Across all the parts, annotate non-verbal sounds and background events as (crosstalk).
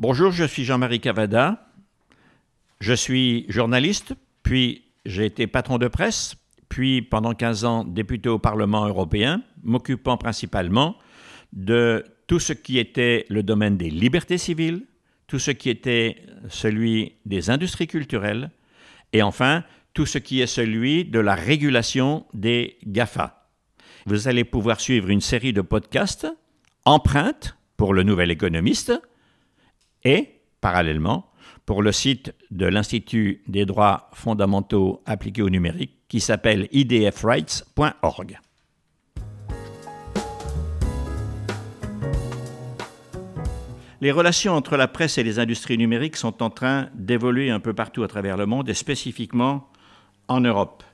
Bonjour, je suis Jean-Marie Cavada. Je suis journaliste, puis j'ai été patron de presse, puis pendant 15 ans député au Parlement européen, m'occupant principalement de tout ce qui était le domaine des libertés civiles, tout ce qui était celui des industries culturelles, et enfin tout ce qui est celui de la régulation des GAFA. Vous allez pouvoir suivre une série de podcasts, empreintes pour le nouvel économiste, et, parallèlement, pour le site de l'Institut des droits fondamentaux appliqués au numérique qui s'appelle idfrights.org. Les relations entre la presse et les industries numériques sont en train d'évoluer un peu partout à travers le monde et spécifiquement en Europe.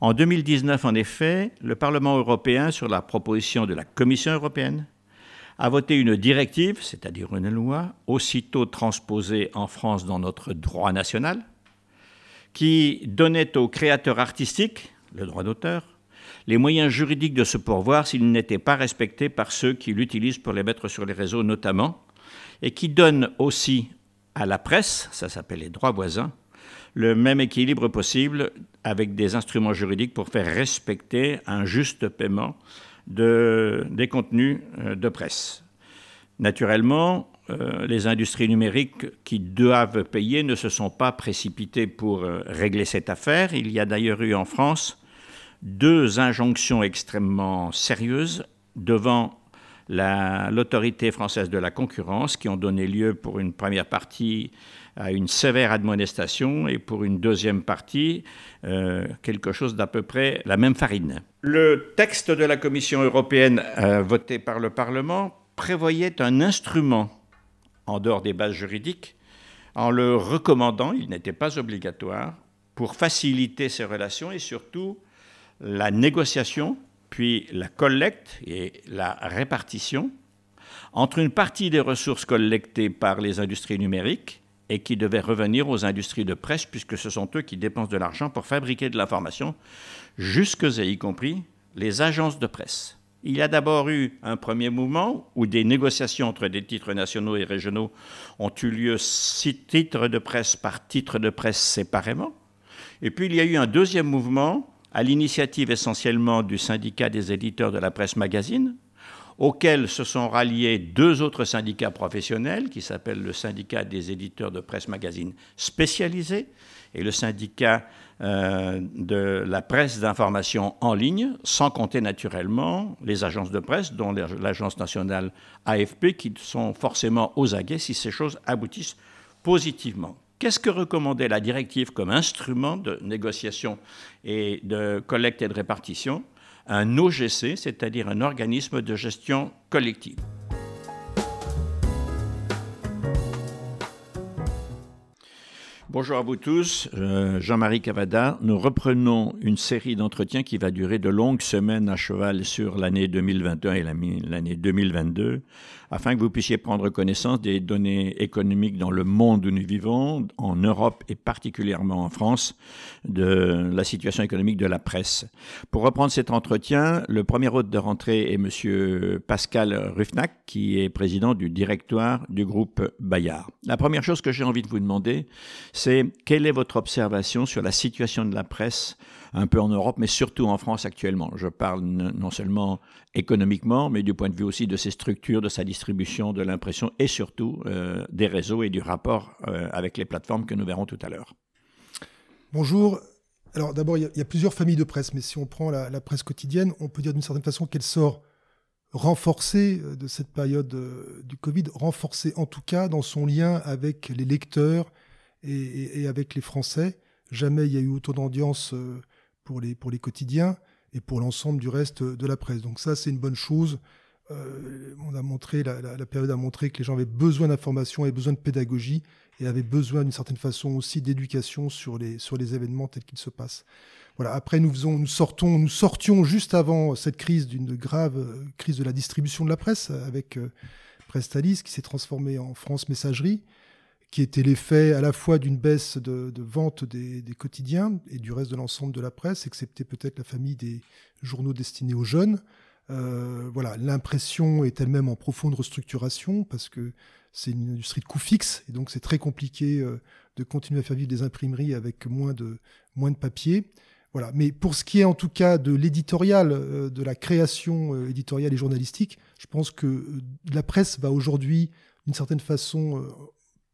En 2019, en effet, le Parlement européen, sur la proposition de la Commission européenne, a voté une directive, c'est-à-dire une loi, aussitôt transposée en France dans notre droit national, qui donnait aux créateurs artistiques, le droit d'auteur, les moyens juridiques de se pourvoir s'ils n'étaient pas respectés par ceux qui l'utilisent pour les mettre sur les réseaux notamment, et qui donne aussi à la presse, ça s'appelle les droits voisins, le même équilibre possible avec des instruments juridiques pour faire respecter un juste paiement de, des contenus euh, de presse. Naturellement, euh, les industries numériques qui doivent payer ne se sont pas précipitées pour euh, régler cette affaire. Il y a d'ailleurs eu en France deux injonctions extrêmement sérieuses devant l'autorité française de la concurrence qui ont donné lieu pour une première partie à une sévère admonestation et pour une deuxième partie quelque chose d'à peu près la même farine. Le texte de la Commission européenne euh, voté par le Parlement prévoyait un instrument en dehors des bases juridiques en le recommandant, il n'était pas obligatoire, pour faciliter ces relations et surtout la négociation puis la collecte et la répartition entre une partie des ressources collectées par les industries numériques et qui devaient revenir aux industries de presse, puisque ce sont eux qui dépensent de l'argent pour fabriquer de l'information, jusque et y compris les agences de presse. Il y a d'abord eu un premier mouvement où des négociations entre des titres nationaux et régionaux ont eu lieu six titres de presse par titre de presse séparément. Et puis il y a eu un deuxième mouvement à l'initiative essentiellement du syndicat des éditeurs de la presse magazine, auquel se sont ralliés deux autres syndicats professionnels qui s'appellent le syndicat des éditeurs de presse magazine spécialisés et le syndicat euh, de la presse d'information en ligne, sans compter naturellement les agences de presse, dont l'agence nationale AFP, qui sont forcément aux aguets si ces choses aboutissent positivement. Qu'est-ce que recommandait la directive comme instrument de négociation et de collecte et de répartition? Un OGC, c'est-à-dire un organisme de gestion collective. Bonjour à vous tous, euh, Jean-Marie Cavada. Nous reprenons une série d'entretiens qui va durer de longues semaines à cheval sur l'année 2021 et l'année 2022 afin que vous puissiez prendre connaissance des données économiques dans le monde où nous vivons, en Europe et particulièrement en France, de la situation économique de la presse. Pour reprendre cet entretien, le premier hôte de rentrée est M. Pascal Ruffnac, qui est président du directoire du groupe Bayard. La première chose que j'ai envie de vous demander, quelle est votre observation sur la situation de la presse un peu en Europe, mais surtout en France actuellement? Je parle non seulement économiquement, mais du point de vue aussi de ses structures, de sa distribution, de l'impression et surtout euh, des réseaux et du rapport euh, avec les plateformes que nous verrons tout à l'heure. Bonjour. Alors d'abord, il y, a plusieurs familles de presse, mais si on prend la, presse quotidienne, on peut dire d'une certaine façon qu'elle sort renforcée euh, de cette période du Covid, renforcée en tout cas dans son lien avec les lecteurs et, avec les Français. Jamais il y a eu autant d'audience pour les, pour les quotidiens et pour l'ensemble du reste de la presse. Donc ça, c'est une bonne chose. Euh, on a montré, la, période a montré que les gens avaient besoin d'information, avaient besoin de pédagogie et avaient besoin d'une certaine façon aussi d'éducation sur les, sur les événements tels qu'ils se passent. Voilà. Après, nous faisons, nous sortons, nous sortions juste avant cette crise d'une grave euh, crise de la distribution de la presse avec euh, Prestalis qui s'est transformé en France Messagerie qui était l'effet à la fois d'une baisse de, vente des, quotidiens et du reste de l'ensemble de la presse, excepté peut-être la famille des journaux destinés aux jeunes, voilà, l'impression est elle-même en profonde restructuration parce que c'est une industrie de coûts fixes et donc c'est très compliqué de continuer à faire vivre des imprimeries avec moins de, moins de papier. Voilà. Mais pour ce qui est en tout cas de l'éditorial, euh, de la création euh, éditoriale et journalistique, je pense que euh, la presse va aujourd'hui, d'une certaine façon,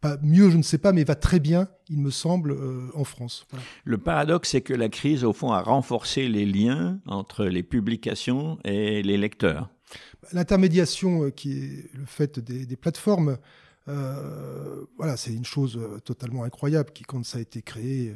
pas mieux, je ne sais pas, mais va très bien, il me semble, en France. Le paradoxe, c'est que la crise, au fond, a renforcé les liens entre les publications et les lecteurs. L'intermédiation, qui est le fait des, plateformes, voilà, c'est une chose totalement incroyable qui, quand ça a été créé,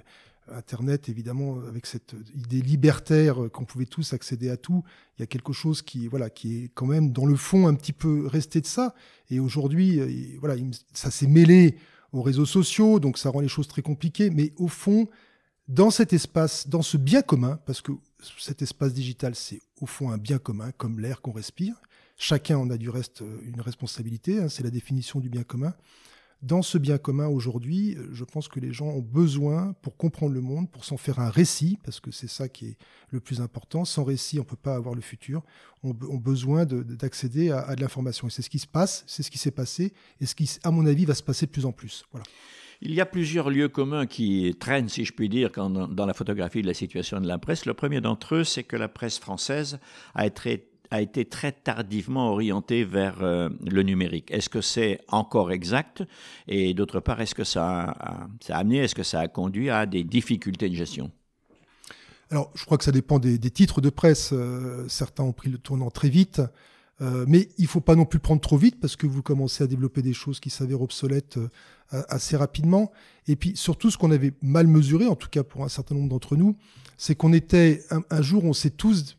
Internet, évidemment, avec cette idée libertaire qu'on pouvait tous accéder à tout, il y a quelque chose qui, voilà, qui est quand même dans le fond un petit peu resté de ça. Et aujourd'hui, euh, voilà, ça s'est mêlé aux réseaux sociaux, donc ça rend les choses très compliquées. Mais au fond, dans cet espace, dans ce bien commun, parce que cet espace digital, c'est au fond un bien commun, comme l'air qu'on respire. Chacun en a du reste une responsabilité, hein, c'est la définition du bien commun dans ce bien commun aujourd'hui, je pense que les gens ont besoin, pour comprendre le monde, pour s'en faire un récit, parce que c'est ça qui est le plus important. Sans récit, on ne peut pas avoir le futur. On a besoin d'accéder à, de l'information. Et c'est ce qui se passe, c'est ce qui s'est passé, et ce qui, à mon avis, va se passer de plus en plus. Voilà. Il y a plusieurs lieux communs qui traînent, si je puis dire, dans la photographie de la situation de la presse. Le premier d'entre eux, c'est que la presse française a été a été très tardivement orienté vers euh, le numérique. Est-ce que c'est encore exact? Et d'autre part, est-ce que ça a, amené, est-ce que ça a conduit à des difficultés de gestion? Alors, je crois que ça dépend des, titres de presse. Euh, certains ont pris le tournant très vite. Euh, mais il ne faut pas non plus prendre trop vite parce que vous commencez à développer des choses qui s'avèrent obsolètes assez rapidement. Et puis surtout, ce qu'on avait mal mesuré, en tout cas pour un certain nombre d'entre nous, c'est qu'on était un, jour, on s'est tous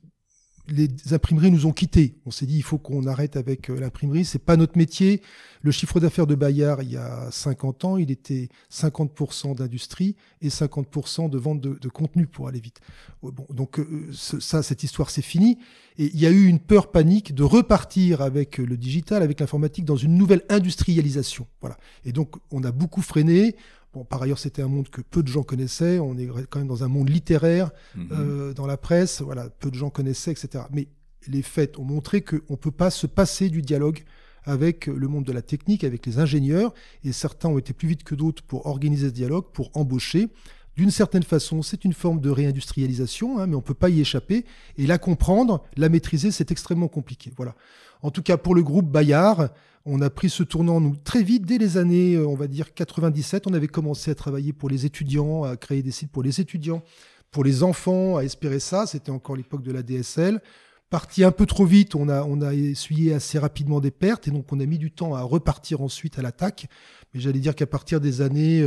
les imprimeries nous ont quittés. On s'est dit, il faut qu'on arrête avec euh, l'imprimerie. C'est pas notre métier. Le chiffre d'affaires de Bayard, il y a 50 ans, il était 50% d'industrie et 50% de vente de, contenu pour aller vite. Bon, donc euh, ça, cette histoire, c'est fini. Et il y a eu une peur panique de repartir avec le digital, avec l'informatique, dans une nouvelle industrialisation. Voilà. Et donc, on a beaucoup freiné par ailleurs, c'était un monde que peu de gens connaissaient. On est quand même dans un monde littéraire, mhm. euh, dans la presse. Voilà, peu de gens connaissaient, etc. Mais les faits ont montré qu'on ne peut pas se passer du dialogue avec le monde de la technique, avec les ingénieurs. Et certains ont été plus vite que d'autres pour organiser ce dialogue, pour embaucher. D'une certaine façon, c'est une forme de réindustrialisation, hein, mais on ne peut pas y échapper. Et la comprendre, la maîtriser, c'est extrêmement compliqué. Voilà. En tout cas, pour le groupe Bayard, on a pris ce tournant nous très vite dès les années, euh, on va dire 97. On avait commencé à travailler pour les étudiants, à créer des sites pour les étudiants, pour les enfants, à espérer ça. C'était encore l'époque de la DSL. Parti un peu trop vite, on a, on a essuyé assez rapidement des pertes et donc on a mis du temps à repartir ensuite à l'attaque. Mais j'allais dire qu'à partir des années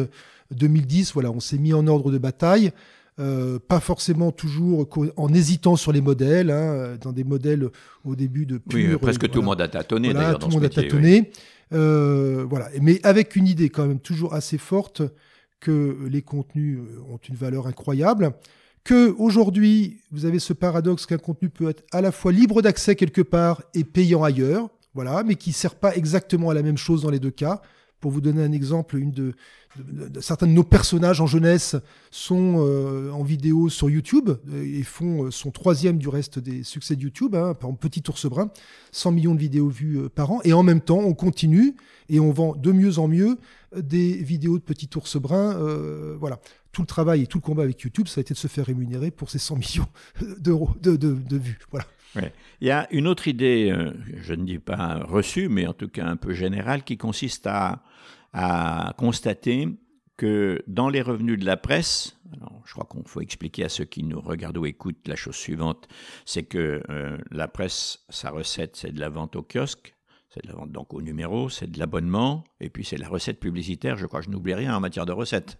2010, euh, voilà, on s'est mis en ordre de bataille. Euh, pas forcément toujours en hésitant sur les modèles, hein, dans des modèles au début de pure, oui, presque tout le monde a tâtonné d'ailleurs. Tout le monde a tâtonné. Euh, voilà, mais avec une idée quand même toujours assez forte que les contenus ont une valeur incroyable, aujourd'hui vous avez ce paradoxe qu'un contenu peut être à la fois libre d'accès quelque part et payant ailleurs, voilà, mais qui sert pas exactement à la même chose dans les deux cas. Pour vous donner un exemple, une de, certains de nos personnages en jeunesse sont euh, en vidéo sur YouTube euh, et font euh, son troisième du reste des succès de YouTube, hein, par Petit Ours Brun, 100 millions de vidéos vues par an. Et en même temps, on continue et on vend de mieux en mieux des vidéos de Petit Ours Brun. voilà. Tout le travail et tout le combat avec YouTube, ça a été de se faire rémunérer pour ces 100 millions d'euros de, de, vues. Voilà. Il y a une autre idée, je ne dis pas reçue, mais en tout cas un peu générale, qui consiste à a constaté que dans les revenus de la presse, je crois qu'on faut expliquer à ceux qui nous regardent ou écoutent la chose suivante, c'est que euh, la presse, sa recette, c'est de la vente au kiosque, c'est de la vente donc au numéro, c'est de l'abonnement, et puis c'est la recette publicitaire. Je crois que je n'oublie rien en matière de recettes.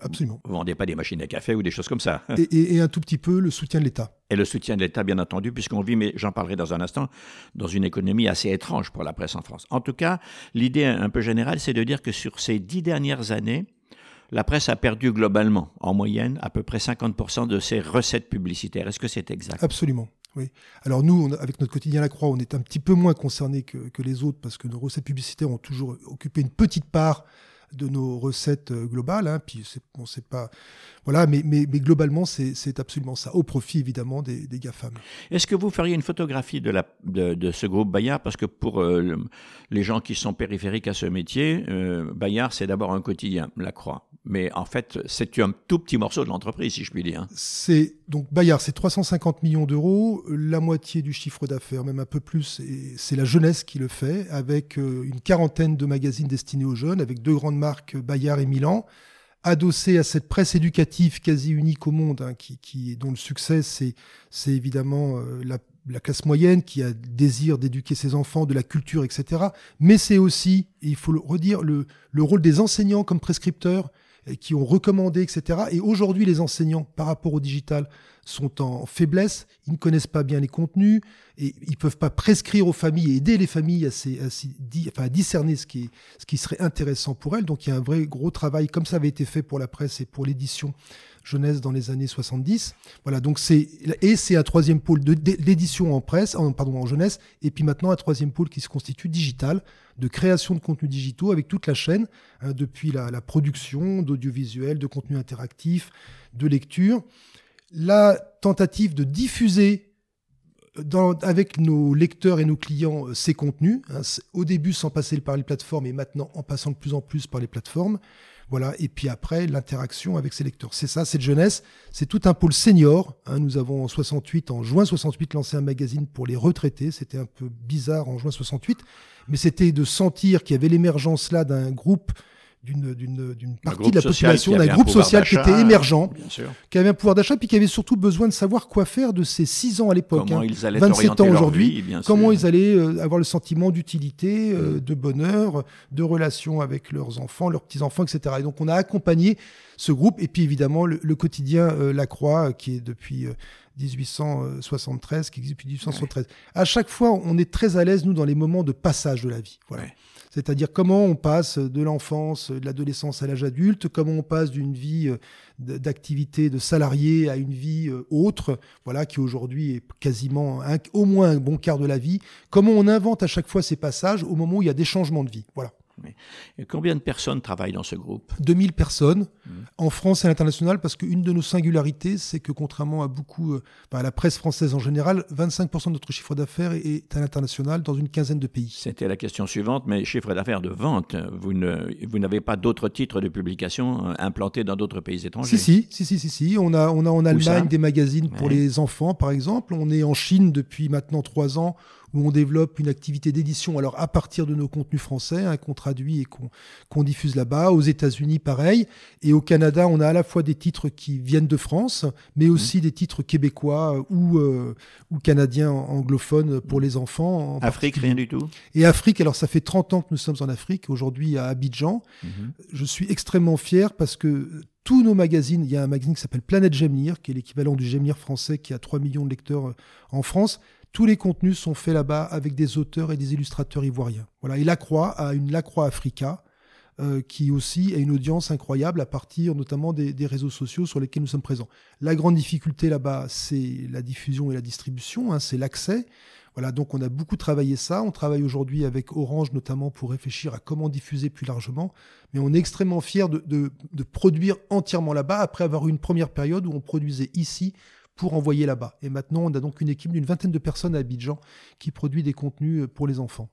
Absolument. Vous ne vendez pas des machines à café ou des choses comme ça. Et, un tout petit peu le soutien de l'État. Et le soutien de l'État, bien entendu, puisqu'on vit, mais j'en parlerai dans un instant, dans une économie assez étrange pour la presse en France. En tout cas, l'idée un peu générale, c'est de dire que sur ces dix dernières années, la presse a perdu globalement, en moyenne, à peu près 50% de ses recettes publicitaires. Est-ce que c'est exact? Absolument. Alors nous, avec notre quotidien La Croix, on est un petit peu moins concernés que, les autres parce que nos recettes publicitaires ont toujours occupé une petite part de nos recettes globales. Hein, puis on sait pas, voilà, mais, globalement, c'est absolument ça, au profit évidemment des, GAFAM. Est-ce que vous feriez une photographie de, ce groupe Bayard? Parce que pour les gens qui sont périphériques à ce métier, Bayard, c'est d'abord un quotidien, La Croix. Mais en fait, c'est un tout petit morceau de l'entreprise, si je puis dire. C'est donc Bayard, c'est 350 millions d'euros, la moitié du chiffre d'affaires, même un peu plus. C'est la jeunesse qui le fait, avec euh, une quarantaine de magazines destinés aux jeunes, avec deux grandes marques, Bayard et Milan, adossé à cette presse éducative quasi unique au monde, hein, qui, qui, dont le succès, c'est, évidemment euh, la, la classe moyenne qui a le désir d'éduquer ses enfants, de la culture, etc. Mais c'est aussi, il faut le redire, le, le rôle des enseignants comme prescripteurs qui ont recommandé, etc. Et aujourd'hui, les enseignants, par rapport au digital, sont en faiblesse, ils ne connaissent pas bien les contenus, et ils peuvent pas prescrire aux familles et aider les familles à, à, discerner ce qui, ce qui serait intéressant pour elles. Donc il y a un vrai gros travail, comme ça avait été fait pour la presse et pour l'édition jeunesse dans les années 70. Voilà, donc c'est et c'est un troisième pôle d'édition en presse, en, pardon, en jeunesse, et puis maintenant un troisième pôle qui se constitue digital, de création de contenus digitaux avec toute la chaîne, hein, depuis la, production d'audiovisuel, de contenu interactif, de lecture, la tentative de diffuser dans, avec nos lecteurs et nos clients euh, ces contenus, hein, au début sans passer par les plateformes et maintenant en passant de plus en plus par les plateformes. Voilà. Et puis après, l'interaction avec ces lecteurs. C'est ça, cette jeunesse. C'est tout un pôle senior. Hein. Nous avons en 68, en juin 68, lancé un magazine pour les retraités. C'était un peu bizarre en juin 68, mais c'était de sentir qu'il y avait l'émergence là d'un groupe d'une partie de la population, d'un groupe social qui était émergent, qui avait un pouvoir d'achat, puis qui avait surtout besoin de savoir quoi faire de ces 6 ans à l'époque, hein, 27 ans aujourd'hui, comment ils allaient euh, avoir le sentiment d'utilité, euh, mm. de bonheur, de relation avec leurs enfants, leurs petits-enfants, etc. Et donc on a accompagné ce groupe, et puis évidemment le, quotidien euh, La Croix, qui est depuis... 1873, qui existe depuis 1873. À chaque fois, on est très à l'aise, nous, dans les moments de passage de la vie. Voilà. C'est-à-dire comment on passe de l'enfance, de l'adolescence à l'âge adulte, comment on passe d'une vie euh, d'activité de salarié à une vie euh, autre, voilà, qui aujourd'hui est quasiment au moins un bon quart de la vie. Comment on invente à chaque fois ces passages au moment où il y a des changements de vie. Voilà. Et combien de personnes travaillent dans ce groupe? 2000 personnes. Mmh. en France et à l'international parce qu'une de nos singularités, c'est que contrairement à beaucoup, euh, à la presse française en général, 25% de notre chiffre d'affaires est à l'international dans une quinzaine de pays. C'était la question suivante, mais chiffre d'affaires de vente, vous, ne, vous n'avez pas d'autres titres de publication euh, implantés dans d'autres pays étrangers? Si, si, si, si, si, On a, on a en Allemagne des magazines pour les enfants, par exemple. On est en Chine depuis maintenant trois ans où on développe une activité d'édition, alors à partir de nos contenus français, hein, qu'on traduit et qu'on diffuse là-bas. Aux États-Unis, pareil. Et au Canada, on a à la fois des titres qui viennent de France, mais aussi des titres québécois ou, euh, ou canadiens anglophones pour les enfants. Afrique, rien du tout? Et Afrique, alors ça fait 30 ans que nous sommes en Afrique, aujourd'hui à Abidjan. Mhm. Je suis extrêmement fier parce que tous nos magazines, il y a un magazine qui s'appelle Planète Gemnir, qui est l'équivalent du Gemnir français, qui a 3 millions de lecteurs euh, en France. Tous les contenus sont faits là-bas avec des auteurs et des illustrateurs ivoiriens. Voilà. Et Lacroix a une Lacroix Africa euh, qui aussi a une audience incroyable à partir notamment des, réseaux sociaux sur lesquels nous sommes présents. La grande difficulté là-bas, c'est la diffusion et la distribution, hein, c'est l'accès. Voilà, donc on a beaucoup travaillé ça. On travaille aujourd'hui avec Orange notamment pour réfléchir à comment diffuser plus largement. Mais on est extrêmement fiers de, de produire entièrement là-bas après avoir eu une première période où on produisait ici pour envoyer là-bas. Et maintenant, on a donc une équipe d'une vingtaine de personnes à Abidjan qui produit des contenus euh, pour les enfants.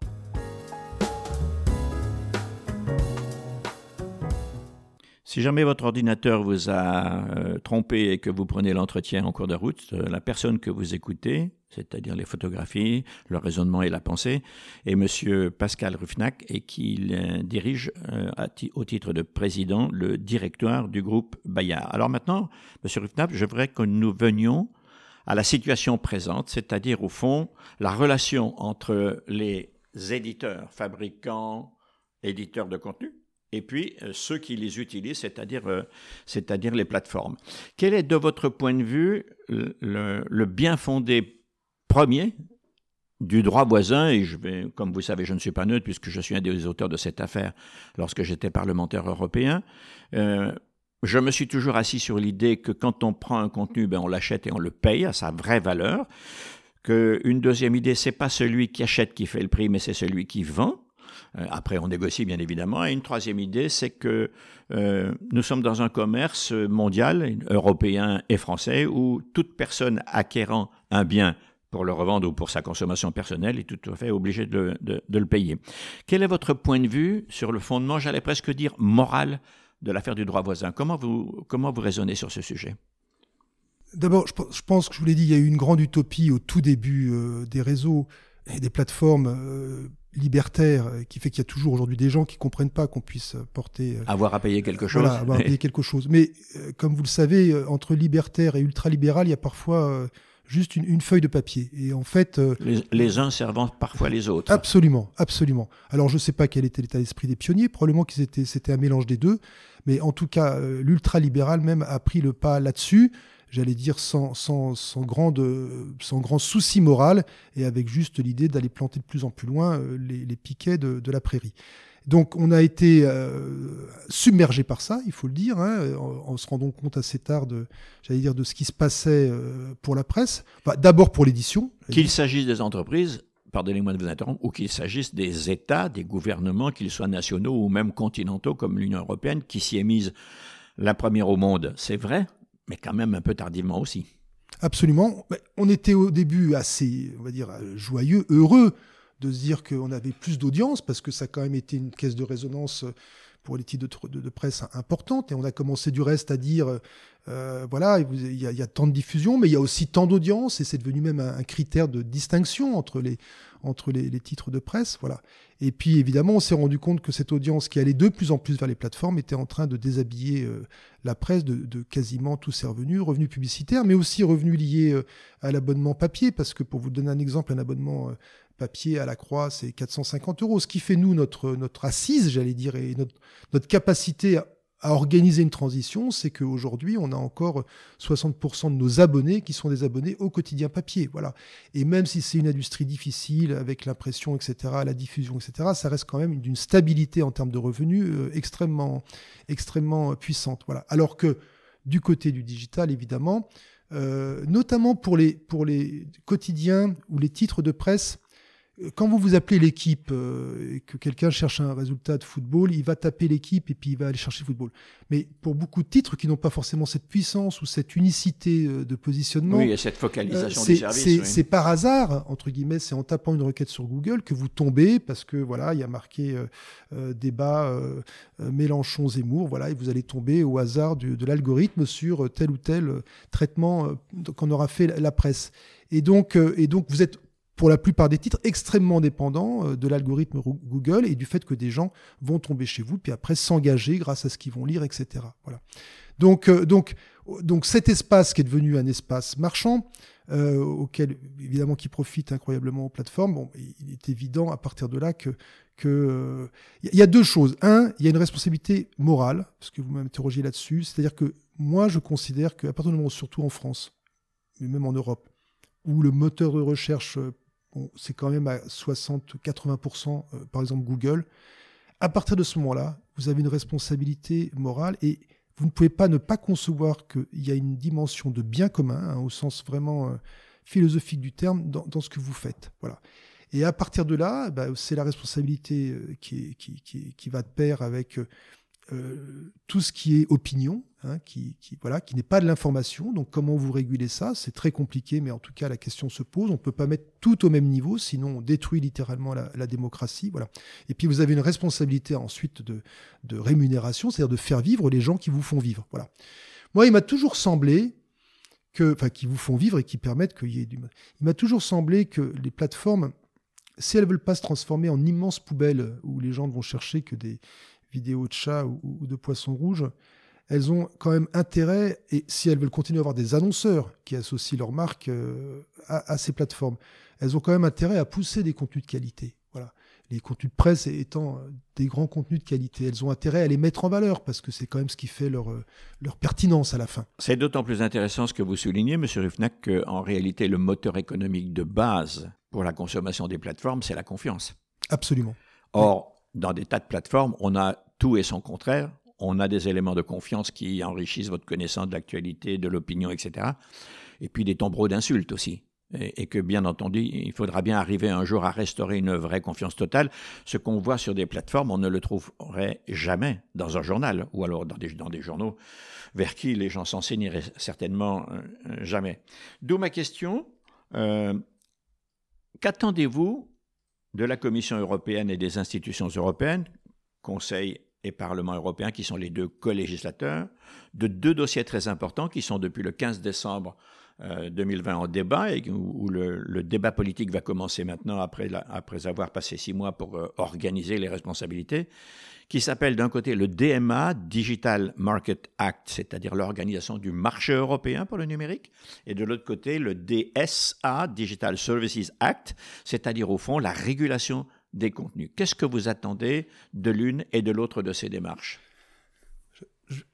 Si jamais votre ordinateur vous a euh, trompé et que vous prenez l'entretien en cours de route, euh, la personne que vous écoutez c'est-à-dire les photographies, le raisonnement et la pensée, et M. Pascal Ruffnac, et qui dirige euh, au titre de président le directoire du groupe Bayard. Alors maintenant, M. Ruffnac, je voudrais que nous venions à la situation présente, c'est-à-dire au fond la relation entre les éditeurs, fabricants, éditeurs de contenu, et puis euh, ceux qui les utilisent, c'est-à-dire euh, les plateformes. Quel est de votre point de vue le bien fondé premier du droit voisin, et je vais, comme vous savez, je ne suis pas neutre puisque je suis un des auteurs de cette affaire lorsque j'étais parlementaire européen, euh, je me suis toujours assis sur l'idée que quand on prend un contenu, ben on l'achète et on le paye à sa vraie valeur. Que une deuxième idée, c'est pas celui qui achète qui fait le prix, mais c'est celui qui vend. Euh, après, on négocie bien évidemment. Et une troisième idée, c'est que euh, nous sommes dans un commerce mondial, européen et français, où toute personne acquérant un bien pour le revendre ou pour sa consommation personnelle est tout à fait obligée de, le payer. Quel est votre point de vue sur le fondement, j'allais presque dire, moral de l'affaire du droit voisin? Comment vous, comment vous raisonnez sur ce sujet? D'abord, je pense que je vous l'ai dit, il y a eu une grande utopie au tout début euh, des réseaux et des plateformes euh, libertaires euh, qui fait qu'il y a toujours aujourd'hui des gens qui comprennent pas qu'on puisse porter avoir à payer quelque chose. Voilà, avoir à payer quelque chose. Mais comme vous le savez, entre libertaire et ultralibéral, il y a parfois juste une, feuille de papier. Et en fait, les, uns servant parfois les autres. Absolument, absolument. Alors je ne sais pas quel était l'état d'esprit des pionniers. Probablement qu'ils étaient, c'était un mélange des deux. Mais en tout cas, l'ultralibéral même a pris le pas là-dessus j'allais dire, sans, sans, sans, grande, sans grand souci moral, et avec juste l'idée d'aller planter de plus en plus loin euh, les, les piquets de, de, la prairie. Donc on a été euh, submergé par ça, il faut le dire, hein, en, se rendant compte assez tard de, j'allais dire, de ce qui se passait euh, pour la presse. D'abord pour l'édition. Qu'il s'agisse des entreprises, pardonnez-moi de vous interrompre, ou qu'il s'agisse des États, des gouvernements, qu'ils soient nationaux ou même continentaux comme l'Union européenne, qui s'y est mise la première au monde, c'est vrai, mais quand même un peu tardivement aussi. Absolument. On était au début assez, on va dire, joyeux, heureux de se dire qu'on avait plus d'audience, parce que ça a quand même été une caisse de résonance pour les titres de, presse importante. Et on a commencé du reste à dire, euh, voilà, il y, a, tant de diffusion, mais il y a aussi tant d'audience, et c'est devenu même un, critère de distinction entre les, entre les, titres de presse. Voilà. Et puis évidemment, on s'est rendu compte que cette audience qui allait de plus en plus vers les plateformes était en train de déshabiller euh, la presse de, quasiment tous ses revenus, revenus publicitaires, mais aussi revenus liés euh, à l'abonnement papier, parce que pour vous donner un exemple, un abonnement papier à la croix, c'est 450 euros. Ce qui fait, nous, notre, notre assise, j'allais dire, et notre, capacité à, organiser une transition, c'est qu'aujourd'hui, on a encore 60% de nos abonnés qui sont des abonnés au quotidien papier. Voilà. Et même si c'est une industrie difficile, avec l'impression, etc., la diffusion, etc., ça reste quand même d'une stabilité en termes de revenus euh, extrêmement, extrêmement puissante. Voilà. Alors que du côté du digital, évidemment, euh, notamment pour les, pour les quotidiens ou les titres de presse quand vous vous appelez l'équipe euh, et que quelqu'un cherche un résultat de football, il va taper l'équipe et puis il va aller chercher le football. Mais pour beaucoup de titres qui n'ont pas forcément cette puissance ou cette unicité euh, de positionnement, oui, il y a cette focalisation euh, des services. C'est par hasard, entre guillemets, c'est en tapant une requête sur Google que vous tombez parce que voilà, il y a marqué débat Mélenchon Zemmour, voilà, et vous allez tomber au hasard de l'algorithme sur tel ou tel traitement qu'on aura fait la presse. Et donc, et donc vous êtes pour la plupart des titres extrêmement dépendants euh, de l'algorithme Google et du fait que des gens vont tomber chez vous, puis après s'engager grâce à ce qu'ils vont lire, etc. Voilà. Donc, euh, donc, donc cet espace qui est devenu un espace marchand, euh, auquel évidemment qui profite incroyablement aux plateformes, bon, il est évident à partir de là que que il y a deux choses. Un, il y a une responsabilité morale, parce que vous m'interrogez là-dessus, c'est-à-dire que moi je considère qu'à partir du moment, surtout en France, mais même en Europe, où le moteur de recherche c'est quand même à 60-80%, euh, par exemple Google. À partir de ce moment-là, vous avez une responsabilité morale et vous ne pouvez pas ne pas concevoir qu'il y a une dimension de bien commun, hein, au sens vraiment euh, philosophique du terme, dans, ce que vous faites. Voilà. Et à partir de là, bah, c'est la responsabilité euh, qui, qui, qui, va de pair avec euh, tout ce qui est opinion, hein, qui, n'est pas de l'information. Donc comment vous régulez ça? C'est très compliqué, mais en tout cas la question se pose. On ne peut pas mettre tout au même niveau, sinon on détruit littéralement la, démocratie. Voilà. Et puis vous avez une responsabilité ensuite de, rémunération, c'est-à-dire de faire vivre les gens qui vous font vivre. Voilà. Moi, il m'a toujours semblé que, enfin, qui vous font vivre et qui permettent qu'il y ait du. Il m'a toujours semblé que les plateformes, si elles veulent pas se transformer en immenses poubelles où les gens ne vont chercher que des vidéos de chats ou, de poissons rouges, elles ont quand même intérêt, et si elles veulent continuer à avoir des annonceurs qui associent leur marque euh, à, ces plateformes, elles ont quand même intérêt à pousser des contenus de qualité. Voilà. Les contenus de presse étant euh, des grands contenus de qualité, elles ont intérêt à les mettre en valeur parce que c'est quand même ce qui fait leur, euh, leur pertinence à la fin. C'est d'autant plus intéressant ce que vous soulignez, M. Ruffnack, qu'en réalité, le moteur économique de base pour la consommation des plateformes, c'est la confiance. Absolument. Or, dans des tas de plateformes, on a tout et son contraire. On a des éléments de confiance qui enrichissent votre connaissance de l'actualité, de l'opinion, etc. Et puis des tombereaux d'insultes aussi. et, que bien entendu, il faudra bien arriver un jour à restaurer une vraie confiance totale. Ce qu'on voit sur des plateformes, on ne le trouverait jamais dans un journal ou alors dans des, dans des journaux vers qui les gens s'enseigneraient certainement euh, jamais. D'où ma question. Euh, qu'attendez-vous de la Commission européenne et des institutions européennes, Conseil et Parlement européen, qui sont les deux co-législateurs, de deux dossiers très importants qui sont depuis le 15 décembre 2020 euh, en débat et où, le, débat politique va commencer maintenant après, avoir passé six mois pour euh, organiser les responsabilités, qui s'appelle d'un côté le DMA, Digital Market Act, c'est-à-dire l'organisation du marché européen pour le numérique, et de l'autre côté le DSA, Digital Services Act, c'est-à-dire au fond la régulation des contenus. Qu'est-ce que vous attendez de l'une et de l'autre de ces démarches?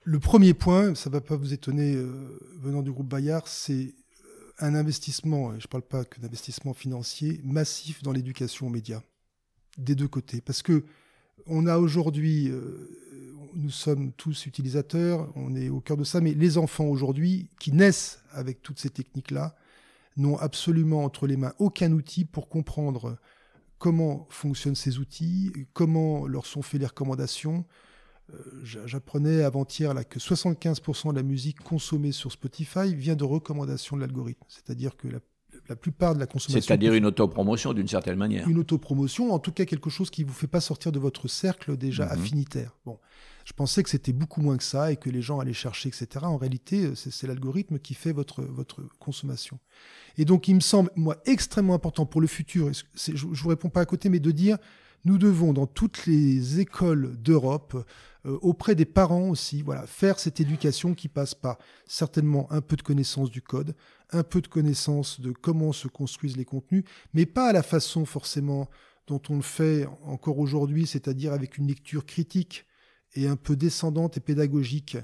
Le premier point, ça ne va pas vous étonner euh, venant du groupe Bayard, c'est euh, un investissement, je ne parle pas que d'investissement financier, massif dans l'éducation aux médias, des deux côtés. Parce que on a aujourd'hui, euh, nous sommes tous utilisateurs, on est au cœur de ça, mais les enfants aujourd'hui qui naissent avec toutes ces techniques-là n'ont absolument entre les mains aucun outil pour comprendre comment fonctionnent ces outils, comment leur sont faites les recommandations, euh, j'apprenais avant-hier que 75% de la musique consommée sur Spotify vient de recommandations de l'algorithme. C'est-à-dire que la, plupart de la consommation. C'est-à-dire une autopromotion d'une certaine manière. Une autopromotion, en tout cas quelque chose qui ne vous fait pas sortir de votre cercle déjà mhm. affinitaire. Bon, je pensais que c'était beaucoup moins que ça et que les gens allaient chercher, etc. En réalité, c'est l'algorithme qui fait votre, votre consommation. Et donc, il me semble, moi, extrêmement important pour le futur, je ne vous réponds pas à côté, mais de dire nous devons, dans toutes les écoles d'Europe, euh, auprès des parents aussi, voilà, faire cette éducation qui passe par certainement un peu de connaissance du code, un peu de connaissance de comment se construisent les contenus, mais pas à la façon forcément dont on le fait encore aujourd'hui, c'est-à-dire avec une lecture critique et un peu descendante et pédagogique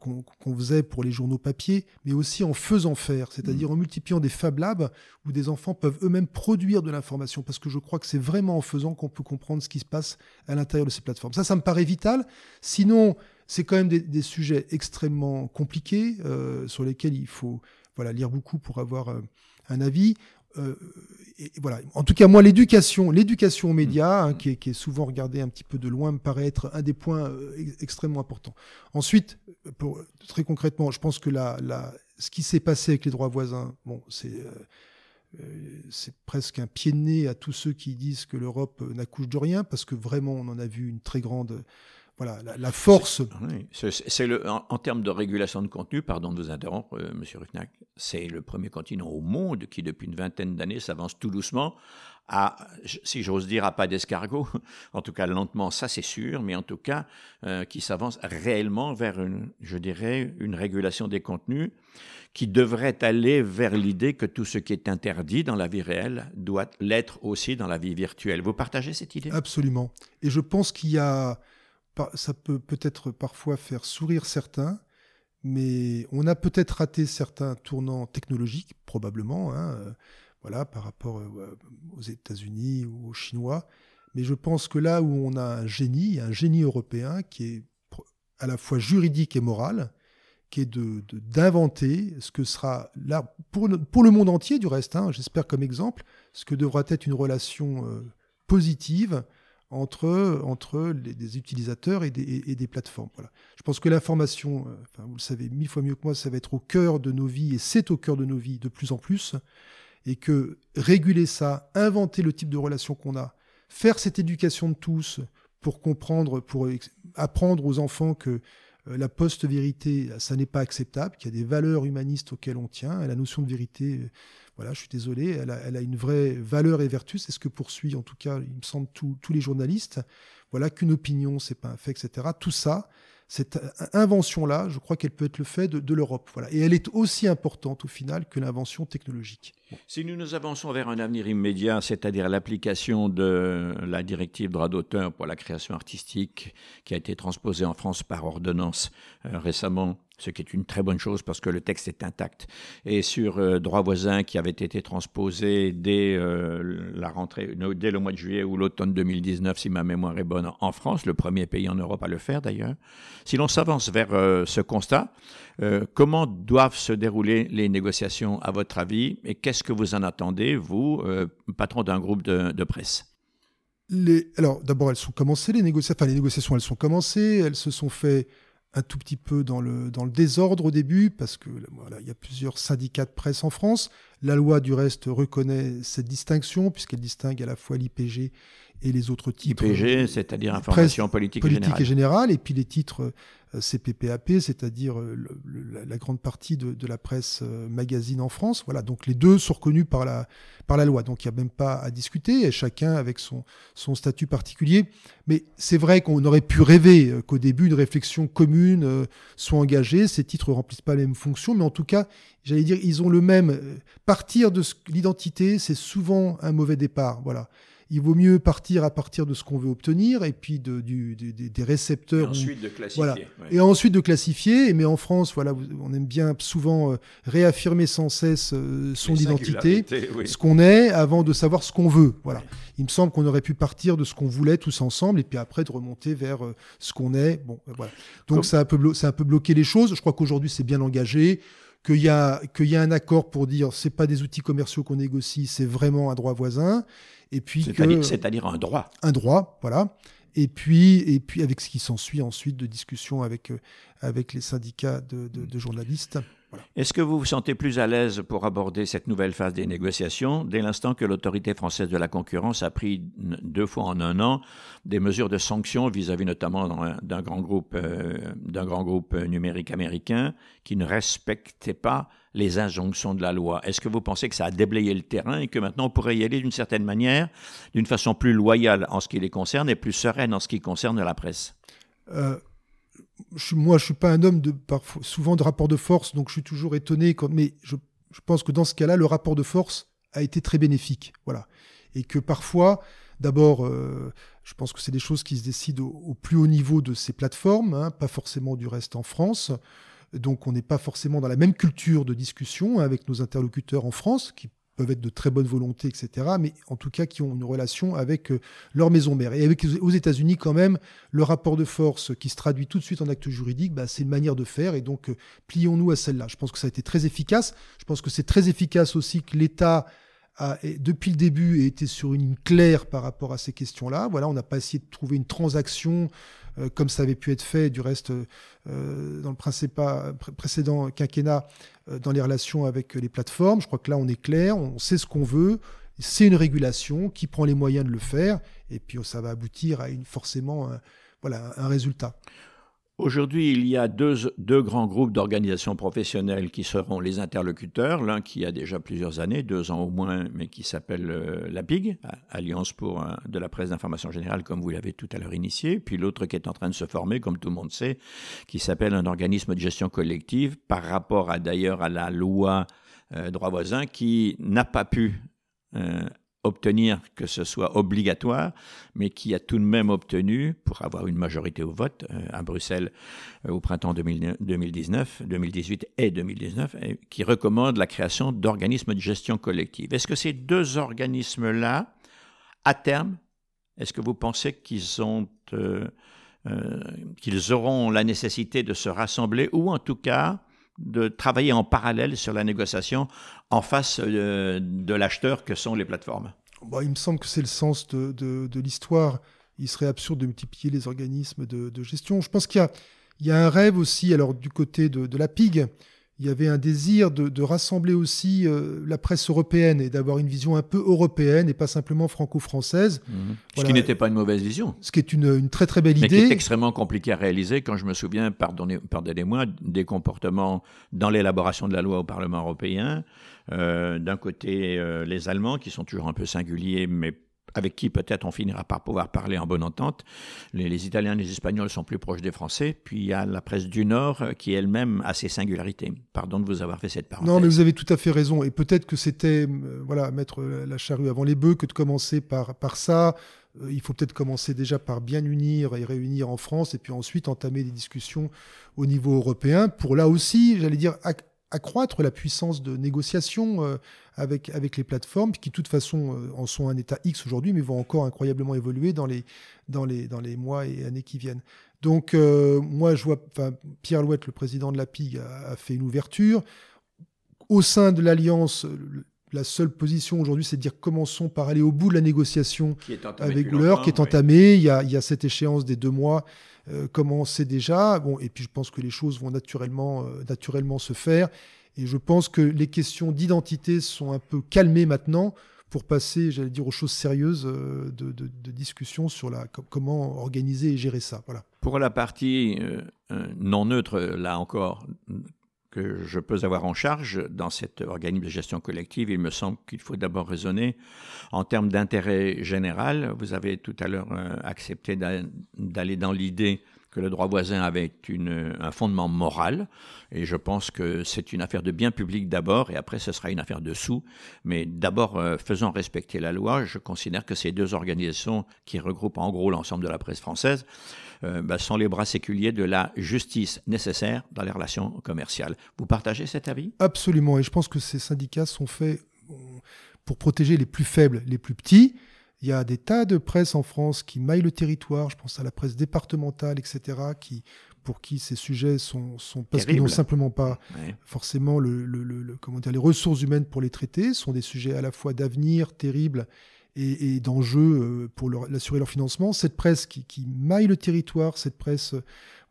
qu'on faisait pour les journaux papier, mais aussi en faisant faire, c'est-à-dire mm. en multipliant des Fab Labs où des enfants peuvent eux-mêmes produire de l'information, parce que je crois que c'est vraiment en faisant qu'on peut comprendre ce qui se passe à l'intérieur de ces plateformes. Ça, ça me paraît vital. Sinon, c'est quand même des, sujets extrêmement compliqués euh, sur lesquels il faut voilà, lire beaucoup pour avoir euh, un avis. Euh, et voilà. En tout cas, moi, l'éducation, l'éducation aux médias, hein, qui, est, souvent regardée un petit peu de loin, me paraît être un des points euh, extrêmement importants. Ensuite, pour, très concrètement, je pense que la, la, ce qui s'est passé avec les droits voisins, bon, c'est euh, c'est presque un pied de nez à tous ceux qui disent que l'Europe n'accouche de rien, parce que vraiment, on en a vu une très grande voilà, la, force. C'est en, termes de régulation de contenu, pardon de vous interrompre, M. Euh, Monsieur Ruffnac, c'est le premier continent au monde qui, depuis une vingtaine d'années, s'avance tout doucement à, si j'ose dire, à pas d'escargot, (laughs) en tout cas lentement, ça c'est sûr, mais en tout cas, euh, qui s'avance réellement vers une, je dirais, une régulation des contenus qui devrait aller vers l'idée que tout ce qui est interdit dans la vie réelle doit l'être aussi dans la vie virtuelle. Vous partagez cette idée? Absolument. Et je pense qu'il y a ça peut peut-être parfois faire sourire certains, mais on a peut-être raté certains tournants technologiques, probablement, hein, euh, voilà, par rapport euh, aux États-Unis ou aux Chinois. Mais je pense que là où on a un génie, un génie européen qui est à la fois juridique et moral, qui est de d'inventer ce que sera là pour le, pour le monde entier du reste, hein, j'espère comme exemple, ce que devra être une relation euh, positive entre, entre les, des utilisateurs et des, et, des plateformes. Voilà. Je pense que l'information, euh, enfin, vous le savez mille fois mieux que moi, ça va être au cœur de nos vies et c'est au cœur de nos vies de plus en plus. Et que réguler ça, inventer le type de relation qu'on a, faire cette éducation de tous pour comprendre, pour apprendre aux enfants que euh, la post-vérité, ça n'est pas acceptable, qu'il y a des valeurs humanistes auxquelles on tient. La notion de vérité, euh, voilà, je suis désolé, elle a, une vraie valeur et vertu. C'est ce que poursuit, en tout cas, il me semble, tous les journalistes. Voilà, qu'une opinion, c'est pas un fait, etc. Tout ça, cette invention-là, je crois qu'elle peut être le fait de, l'Europe. Voilà. Et elle est aussi importante au final que l'invention technologique. Si nous nous avançons vers un avenir immédiat, c'est-à-dire l'application de la directive droit d'auteur pour la création artistique qui a été transposée en France par ordonnance euh, récemment ce qui est une très bonne chose parce que le texte est intact. Et sur euh, droit voisin qui avait été transposé dès euh, la rentrée, dès le mois de juillet ou l'automne 2019, si ma mémoire est bonne, en France, le premier pays en Europe à le faire d'ailleurs. Si l'on s'avance vers euh, ce constat, comment doivent se dérouler les négociations à votre avis et qu'est-ce que vous en attendez, vous, patron d'un groupe de, presse? Alors d'abord elles sont commencées les négociations, enfin les négociations elles sont commencées, elles se sont faites un tout petit peu dans le, dans le désordre au début, parce que voilà, il y a plusieurs syndicats de presse en France. La loi, du reste, reconnaît cette distinction, puisqu'elle distingue à la fois l'IPG et les autres titres. IPG, c'est-à-dire information politique, politique et générale. Et puis les titres CPPAP, c'est-à-dire euh, la, grande partie de, la presse euh, magazine en France. Voilà, donc les deux sont reconnus par la, par la loi. Donc il n'y a même pas à discuter, chacun avec son, son statut particulier. Mais c'est vrai qu'on aurait pu rêver qu'au début, une réflexion commune soit engagée. Ces titres ne remplissent pas les mêmes fonctions, mais en tout cas, j'allais dire, ils ont le même. Partir de l'identité, c'est souvent un mauvais départ. Voilà il vaut mieux partir à partir de ce qu'on veut obtenir et puis de, du, des récepteurs. Et ensuite de classifier. Voilà. Et ensuite de classifier. Mais en France, voilà, on aime bien souvent euh, réaffirmer sans cesse euh, son identité, ce qu'on est, avant de savoir ce qu'on veut. Voilà. Il me semble qu'on aurait pu partir de ce qu'on voulait tous ensemble et puis après de remonter vers euh, ce qu'on est. Bon, voilà. Donc ça, a un peu ça a un peu bloqué les choses. Je crois qu'aujourd'hui c'est bien engagé qu'il y a qu'il y a un accord pour dire c'est pas des outils commerciaux qu'on négocie, c'est vraiment un droit voisin et puis c'est-à-dire un droit. Un droit, voilà. Et puis, et puis avec ce qui s'ensuit ensuite de discussions avec, euh, avec les syndicats de, de, journalistes. Est-ce que vous vous sentez plus à l'aise pour aborder cette nouvelle phase des négociations dès l'instant que l'autorité française de la concurrence a pris deux fois en un an des mesures de sanctions vis-à-vis notamment d'un grand groupe, euh, d'un grand groupe numérique américain qui ne respectait pas les injonctions de la loi? Est-ce que vous pensez que ça a déblayé le terrain et que maintenant on pourrait y aller d'une certaine manière, d'une façon plus loyale en ce qui les concerne et plus sereine en ce qui concerne la presse? Euh, Moi, je suis pas un homme souvent de rapport de force, donc je suis toujours étonné. Mais je, pense que dans ce cas-là, le rapport de force a été très bénéfique, voilà, et que parfois, d'abord, euh, je pense que c'est des choses qui se décident au, plus haut niveau de ces plateformes, hein, pas forcément du reste en France. Donc on n'est pas forcément dans la même culture de discussion avec nos interlocuteurs en France, qui peuvent être de très bonne volonté, etc., mais en tout cas qui ont une relation avec euh, leur maison mère. Et avec, aux États-Unis, quand même, le rapport de force qui se traduit tout de suite en acte juridique, bah, c'est une manière de faire, et donc euh, plions-nous à celle-là. Je pense que ça a été très efficace. Je pense que c'est très efficace aussi que l'État a, depuis le début, été sur une ligne claire par rapport à ces questions-là. Voilà, on n'a pas essayé de trouver une transaction euh, comme ça avait pu être fait du reste euh, dans le précédent quinquennat euh, dans les relations avec les plateformes. Je crois que là, on est clair, on sait ce qu'on veut. C'est une régulation qui prend les moyens de le faire, et puis ça va aboutir à une, forcément voilà, un résultat. Aujourd'hui, il y a deux, grands groupes d'organisations professionnelles qui seront les interlocuteurs. L'un qui a déjà plusieurs années, deux ans au moins, mais qui s'appelle euh, la PIG, Alliance pour euh, de la presse d'information générale, comme vous l'avez tout à l'heure initié. Puis l'autre qui est en train de se former, comme tout le monde sait, qui s'appelle un organisme de gestion collective, par rapport à d'ailleurs à la loi euh, droit voisin, qui n'a pas pu obtenir que ce soit obligatoire, mais qui a tout de même obtenu, pour avoir une majorité au vote euh, à Bruxelles euh, au printemps 2019, 2018 et 2019, qui recommande la création d'organismes de gestion collective. Est-ce que ces deux organismes-là, à terme, est-ce que vous pensez qu'ils ont... Euh, qu'ils auront la nécessité de se rassembler ou en tout cas de travailler en parallèle sur la négociation en face euh, de l'acheteur que sont les plateformes bah, Il me semble que c'est le sens de, l'histoire. Il serait absurde de multiplier les organismes de, gestion. Je pense qu'il y, a, un rêve aussi, alors du côté de, la PIG, il y avait un désir de, rassembler aussi euh, la presse européenne et d'avoir une vision un peu européenne et pas simplement franco-française. Mhm. Ce qui n'était pas une mauvaise vision. Ce qui est une, très très belle idée. Mais qui est extrêmement compliqué à réaliser quand je me souviens, pardonnez-moi, des comportements dans l'élaboration de la loi au Parlement européen. Euh, d'un côté, euh, les Allemands qui sont toujours un peu singuliers, mais avec qui peut-être on finira par pouvoir parler en bonne entente. Les, Italiens et les Espagnols sont plus proches des Français. Puis il y a la presse du Nord euh, qui elle-même a ses singularités. Pardon de vous avoir fait cette parenthèse. Non, mais vous avez tout à fait raison. Et peut-être que c'était euh, voilà mettre la charrue avant les bœufs que de commencer par, par ça. il faut peut-être commencer déjà par bien unir et réunir en France, et puis ensuite entamer des discussions au niveau européen pour là aussi, j'allais dire, accroître la puissance de négociation euh, avec, avec les plateformes, qui de toute façon euh, en sont un état X aujourd'hui, mais vont encore incroyablement évoluer dans les, dans les, dans les mois et années qui viennent. Donc euh, moi, je vois, Pierre Louette, le président de la PIG, a, fait une ouverture. Au sein de l'Alliance, la seule position aujourd'hui, c'est de dire commençons par aller au bout de la négociation avec l'heure qui est entamée. Il, y a, il y a cette échéance des deux mois euh, commencer déjà. Bon, et puis je pense que les choses vont naturellement, euh, naturellement se faire. Et je pense que les questions d'identité sont un peu calmées maintenant pour passer, j'allais dire, aux choses sérieuses euh, de, de, discussion sur la, comment organiser et gérer ça. Voilà. Pour la partie non neutre, là encore, que je peux avoir en charge dans cet organisme de gestion collective, il me semble qu'il faut d'abord raisonner. En termes d'intérêt général. Vous avez tout à l'heure euh, accepté d'aller dans l'idée que le droit voisin avait un fondement moral, et je pense que c'est une affaire de bien public d'abord, et après ce sera une affaire de sous, mais d'abord euh, faisant respecter la loi, je considère que ces deux organisations qui regroupent en gros l'ensemble de la presse française euh, bah, sont les bras séculiers de la justice nécessaire dans les relations commerciales. Vous partagez cet avis? Absolument, et je pense que ces syndicats sont faits pour protéger les plus faibles, les plus petits, il y a des tas de presse en France qui maillent le territoire, je pense à la presse départementale, etc., qui, pour qui ces sujets sont, sont parce qu'ils n'ont simplement pas forcément le, le, comment dire, les ressources humaines pour les traiter, sont des sujets à la fois d'avenir terribles et, d'enjeux euh, pour leur, assurer leur financement. Cette presse qui, qui, maille le territoire, cette presse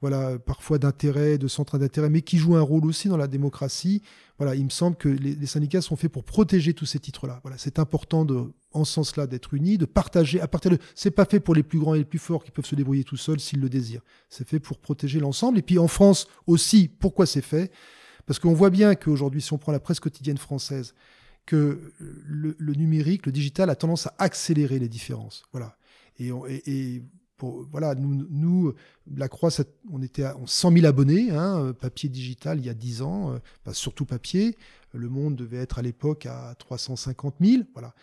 voilà, parfois d'intérêt, de centre d'intérêt, mais qui joue un rôle aussi dans la démocratie. Voilà, il me semble que les, syndicats sont faits pour protéger tous ces titres-là. Voilà, c'est important de, en ce sens-là d'être unis, de partager. À partir de, c'est pas fait pour les plus grands et les plus forts qui peuvent se débrouiller tout seuls s'ils le désirent. C'est fait pour protéger l'ensemble. Et puis en France aussi, pourquoi c'est fait? Parce qu'on voit bien qu'aujourd'hui, si on prend la presse quotidienne française, que le, numérique, le digital a tendance à accélérer les différences. Voilà. Et, voilà, nous, la Croix, on était à 100 000 abonnés, hein, papier digital il y a 10 ans, euh, surtout papier. Le Monde devait être à l'époque à 350 000. Voilà.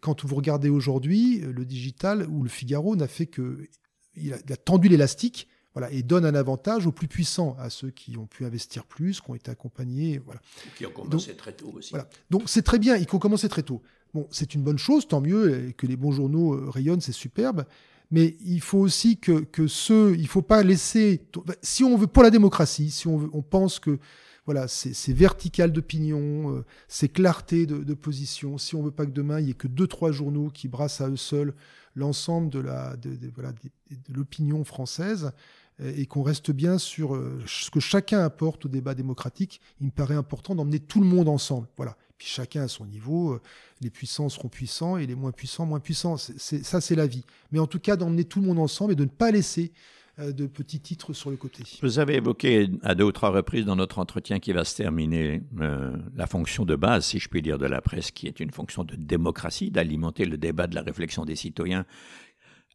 Quand vous regardez aujourd'hui, le digital ou le Figaro n'a fait que. Il a, tendu l'élastique voilà, et donne un avantage aux plus puissants, à ceux qui ont pu investir plus, qui ont été accompagnés. Voilà. Qui ont commencé très tôt aussi. Voilà. Donc c'est très bien, ils ont commencé très tôt. Bon, c'est une bonne chose, tant mieux, que les bons journaux euh, rayonnent, c'est superbe mais il faut aussi que, que ceux, il faut pas laisser, si on veut, pour la démocratie, si on, veut, on pense que voilà, c'est vertical d'opinion, euh, c'est clarté de, de, position, si on veut pas que demain il y ait que deux, trois journaux qui brassent à eux seuls l'ensemble de la, de, voilà, de, l'opinion française, et qu'on reste bien sur euh, ce que chacun apporte au débat démocratique, il me paraît important d'emmener tout le monde ensemble. Voilà chacun à son niveau, euh, les puissants seront puissants et les moins puissants moins puissants. ça, c'est la vie. Mais en tout cas, d'emmener tout le monde ensemble et de ne pas laisser euh, de petits titres sur le côté. Vous avez évoqué à deux ou trois reprises dans notre entretien qui va se terminer euh, la fonction de base, si je puis dire, de la presse, qui est une fonction de démocratie, d'alimenter le débat de la réflexion des citoyens,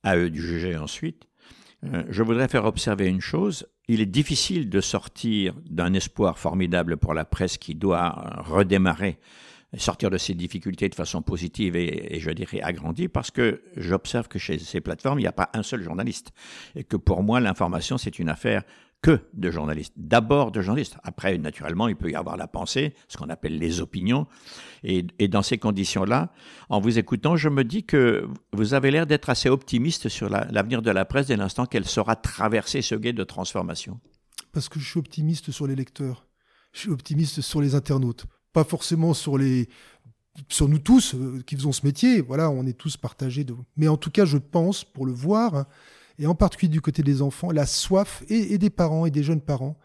à eux de juger ensuite. Je voudrais faire observer une chose. Il est difficile de sortir d'un espoir formidable pour la presse qui doit redémarrer sortir de ces difficultés de façon positive et, je dirais agrandie parce que j'observe que chez ces plateformes, il n'y a pas un seul journaliste et que pour moi, l'information, c'est une affaire que de journalistes. D'abord de journalistes. Après, naturellement, il peut y avoir la pensée, ce qu'on appelle les opinions. Et, dans ces conditions-là, en vous écoutant, je me dis que vous avez l'air d'être assez optimiste sur l'avenir de la presse dès l'instant qu'elle saura traverser ce guet de transformation. Parce que je suis optimiste sur les lecteurs. Je suis optimiste sur les internautes pas forcément sur les sur nous tous euh, qui faisons ce métier. Voilà, on est tous partagés. Mais en tout cas, je pense, pour le voir, hein, et en particulier du côté des enfants, la soif, et, des parents et des jeunes parents,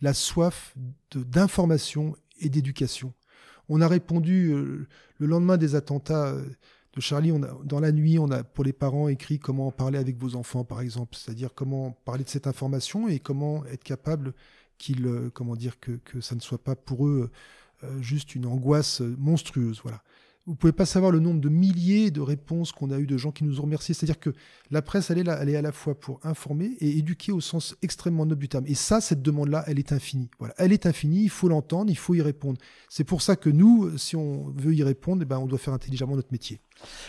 la soif d'information et d'éducation. On a répondu euh, le lendemain des attentats euh, de Charlie, dans la nuit, on a pour les parents écrit comment parler avec vos enfants, par exemple, c'est-à-dire comment parler de cette information et comment être capable qu'ils, comment dire, que, que ça ne soit pas pour eux euh, juste une angoisse monstrueuse. Voilà. Vous pouvez pas savoir le nombre de milliers de réponses qu'on a eues de gens qui nous ont remerciés. C'est-à-dire que la presse, elle est là, à la fois pour informer et éduquer au sens extrêmement noble du terme. Et ça, cette demande-là, elle est infinie. Voilà, elle est infinie. Il faut l'entendre, il faut y répondre. C'est pour ça que nous, si on veut y répondre, eh ben, on doit faire intelligemment notre métier.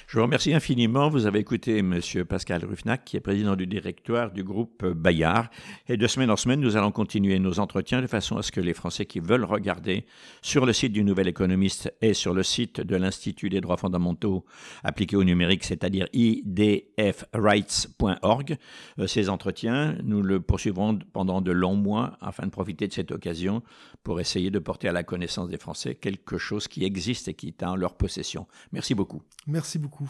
Je vous remercie infiniment. Vous avez écouté M. Pascal Ruffnac, qui est président du directoire du groupe Bayard. Et de semaine en semaine, nous allons continuer nos entretiens de façon à ce que les Français qui veulent regarder sur le site du Nouvel Économiste et sur le site de l'Institut des droits fondamentaux appliqués au numérique, c'est-à-dire idfrights.org, euh, ces entretiens, nous le poursuivrons pendant de longs mois afin de profiter de cette occasion pour essayer de porter à la connaissance des Français quelque chose qui existe et qui est en leur possession. Merci beaucoup. Merci beaucoup.